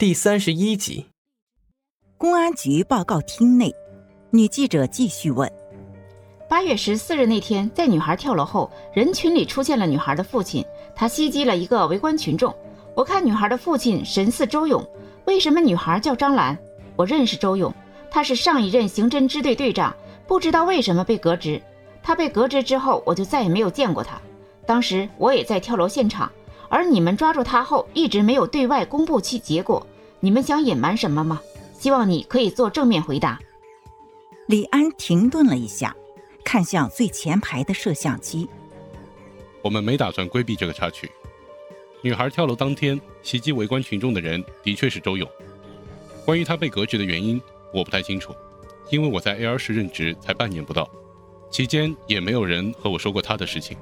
第三十一集，公安局报告厅内，女记者继续问：八月十四日那天，在女孩跳楼后，人群里出现了女孩的父亲，他袭击了一个围观群众。我看女孩的父亲神似周勇，为什么女孩叫张兰？我认识周勇，他是上一任刑侦支队队长，不知道为什么被革职。他被革职之后，我就再也没有见过他。当时我也在跳楼现场。而你们抓住他后，一直没有对外公布其结果，你们想隐瞒什么吗？希望你可以做正面回答。李安停顿了一下，看向最前排的摄像机。我们没打算规避这个插曲。女孩跳楼当天袭击围观群众的人的确是周勇。关于他被革职的原因，我不太清楚，因为我在 A R 市任职才半年不到，期间也没有人和我说过他的事情。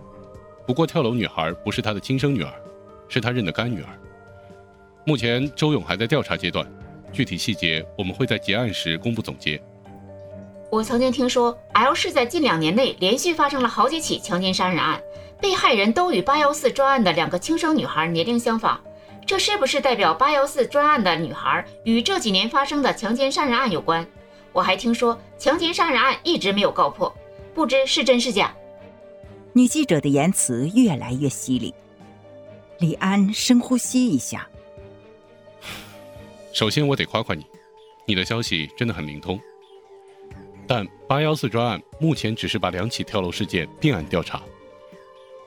不过跳楼女孩不是他的亲生女儿。是他认的干女儿。目前周勇还在调查阶段，具体细节我们会在结案时公布总结。我曾经听说 L 市在近两年内连续发生了好几起强奸杀人案，被害人都与八幺四专案的两个轻生女孩年龄相仿，这是不是代表八幺四专案的女孩与这几年发生的强奸杀人案有关？我还听说强奸杀人案一直没有告破，不知是真是假。女记者的言辞越来越犀利。李安深呼吸一下。首先，我得夸夸你，你的消息真的很灵通。但八幺四专案目前只是把两起跳楼事件并案调查，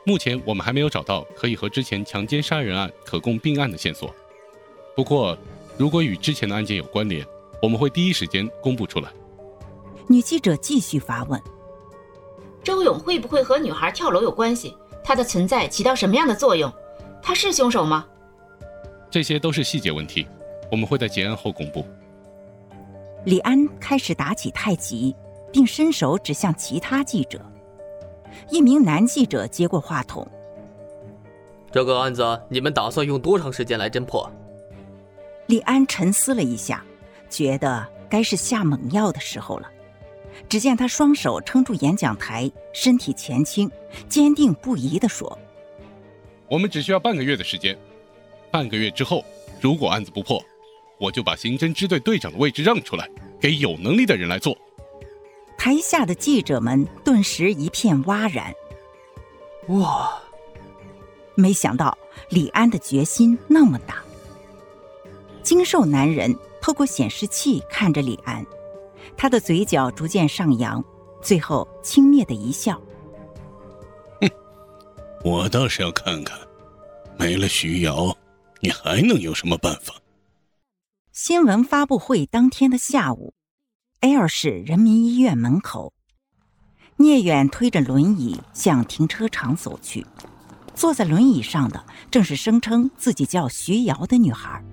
目前我们还没有找到可以和之前强奸杀人案可供并案的线索。不过，如果与之前的案件有关联，我们会第一时间公布出来。女记者继续发问：周勇会不会和女孩跳楼有关系？他的存在起到什么样的作用？他是凶手吗？这些都是细节问题，我们会在结案后公布。李安开始打起太极，并伸手指向其他记者。一名男记者接过话筒：“这个案子你们打算用多长时间来侦破？”李安沉思了一下，觉得该是下猛药的时候了。只见他双手撑住演讲台，身体前倾，坚定不移地说。我们只需要半个月的时间，半个月之后，如果案子不破，我就把刑侦支队队长的位置让出来，给有能力的人来做。台下的记者们顿时一片哗然。哇！没想到李安的决心那么大。精瘦男人透过显示器看着李安，他的嘴角逐渐上扬，最后轻蔑的一笑。哼我倒是要看看，没了徐瑶，你还能有什么办法？新闻发布会当天的下午，L 市人民医院门口，聂远推着轮椅向停车场走去。坐在轮椅上的正是声称自己叫徐瑶的女孩，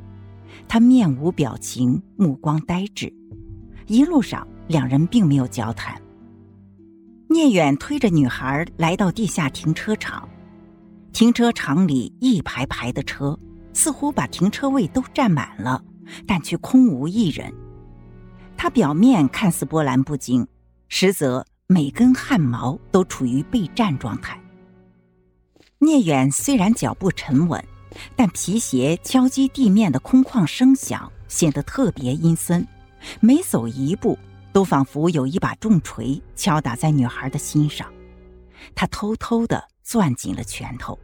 她面无表情，目光呆滞。一路上，两人并没有交谈。聂远推着女孩来到地下停车场。停车场里一排排的车，似乎把停车位都占满了，但却空无一人。他表面看似波澜不惊，实则每根汗毛都处于备战状态。聂远虽然脚步沉稳，但皮鞋敲击地面的空旷声响显得特别阴森，每走一步都仿佛有一把重锤敲打在女孩的心上。他偷偷地攥紧了拳头。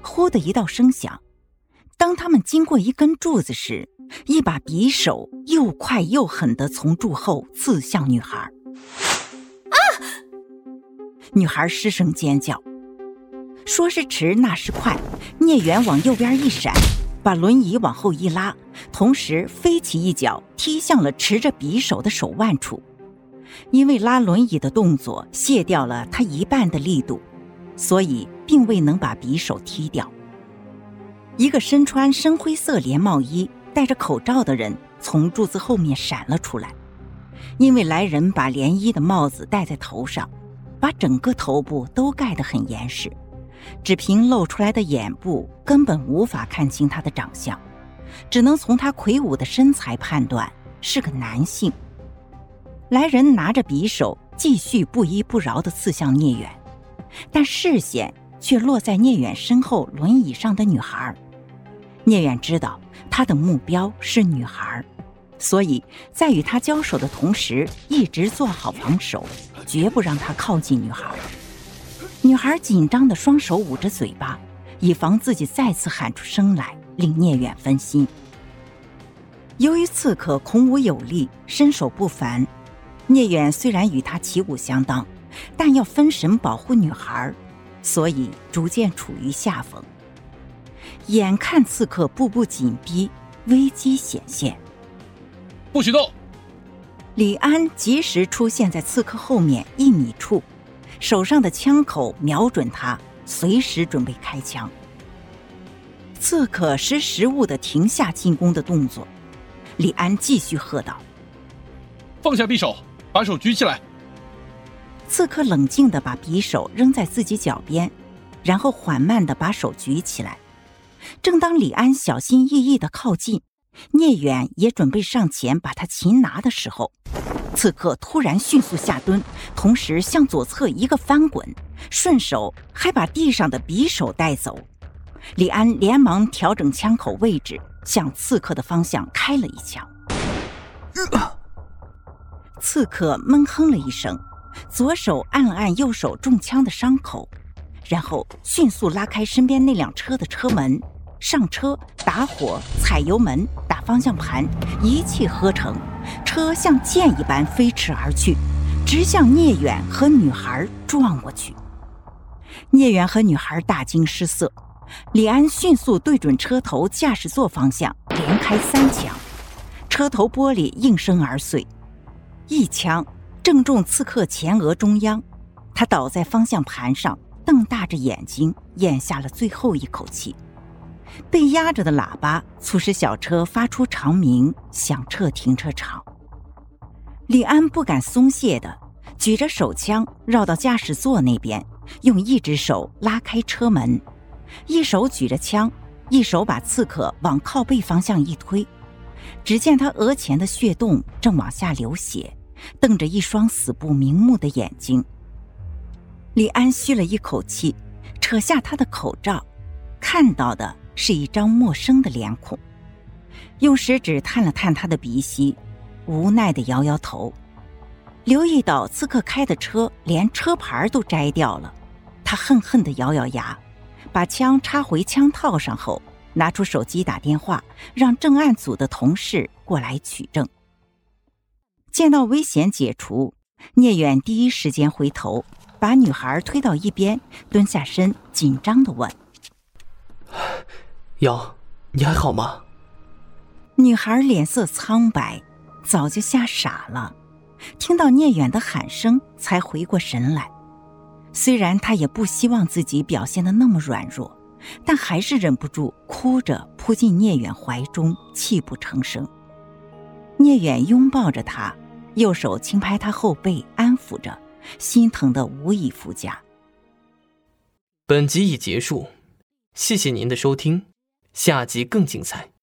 呼的一道声响，当他们经过一根柱子时，一把匕首又快又狠地从柱后刺向女孩。啊！女孩失声尖叫。说时迟，那时快，聂远往右边一闪，把轮椅往后一拉，同时飞起一脚踢向了持着匕首的手腕处。因为拉轮椅的动作卸掉了他一半的力度。所以，并未能把匕首踢掉。一个身穿深灰色连帽衣、戴着口罩的人从柱子后面闪了出来。因为来人把连衣的帽子戴在头上，把整个头部都盖得很严实，只凭露出来的眼部根本无法看清他的长相，只能从他魁梧的身材判断是个男性。来人拿着匕首，继续不依不饶地刺向聂远。但视线却落在聂远身后轮椅上的女孩，聂远知道他的目标是女孩，所以在与他交手的同时，一直做好防守，绝不让他靠近女孩。女孩紧张的双手捂着嘴巴，以防自己再次喊出声来，令聂远分心。由于刺客孔武有力，身手不凡，聂远虽然与他旗鼓相当，但要分神保护女孩，所以逐渐处于下风。眼看刺客步步紧逼，危机显现。不许动！李安及时出现在刺客后面一米处，手上的枪口瞄准他，随时准备开枪。刺客识时务的停下进攻的动作，李安继续喝道：“放下匕首，把手举起来。”刺客冷静的把匕首扔在自己脚边，然后缓慢的把手举起来。正当李安小心翼翼的靠近，聂远也准备上前把他擒拿的时候，刺客突然迅速下蹲，同时向左侧一个翻滚，顺手还把地上的匕首带走。李安连忙调整枪口位置，向刺客的方向开了一枪。刺客闷哼了一声，左手按了按右手中枪的伤口，然后迅速拉开身边那辆车的车门。上车，打火，踩油门，打方向盘，一气呵成，车像箭一般飞驰而去，直向聂远和女孩撞过去。聂远和女孩大惊失色，李安迅速对准车头驾驶座方向，连开三枪，车头玻璃应声而碎，一枪正中刺客前额中央，他倒在方向盘上，瞪大着眼睛，咽下了最后一口气。被压着的喇叭促使小车发出长鸣，响彻停车场。李安不敢松懈的举着手枪绕到驾驶座那边，用一只手拉开车门，一手举着枪，一手把刺客往靠背方向一推。只见他额前的血洞正往下流血，瞪着一双死不瞑目的眼睛。李安吁了一口气，扯下他的口罩，看到的。是一张陌生的脸孔，用食指探了探他的鼻息，无奈的摇摇头。留意到刺客开的车连车牌都摘掉了，他恨恨的咬咬牙，把枪插回枪套上后，拿出手机打电话，让正案组的同事过来取证。见到危险解除，聂远第一时间回头，把女孩推到一边，蹲下身，紧张的问。瑶，你还好吗？女孩脸色苍白，早就吓傻了。听到聂远的喊声，才回过神来。虽然她也不希望自己表现的那么软弱，但还是忍不住哭着扑进聂远怀中，泣不成声。聂远拥抱着她，右手轻拍她后背，安抚着，心疼的无以复加。本集已结束，谢谢您的收听。下集更精彩。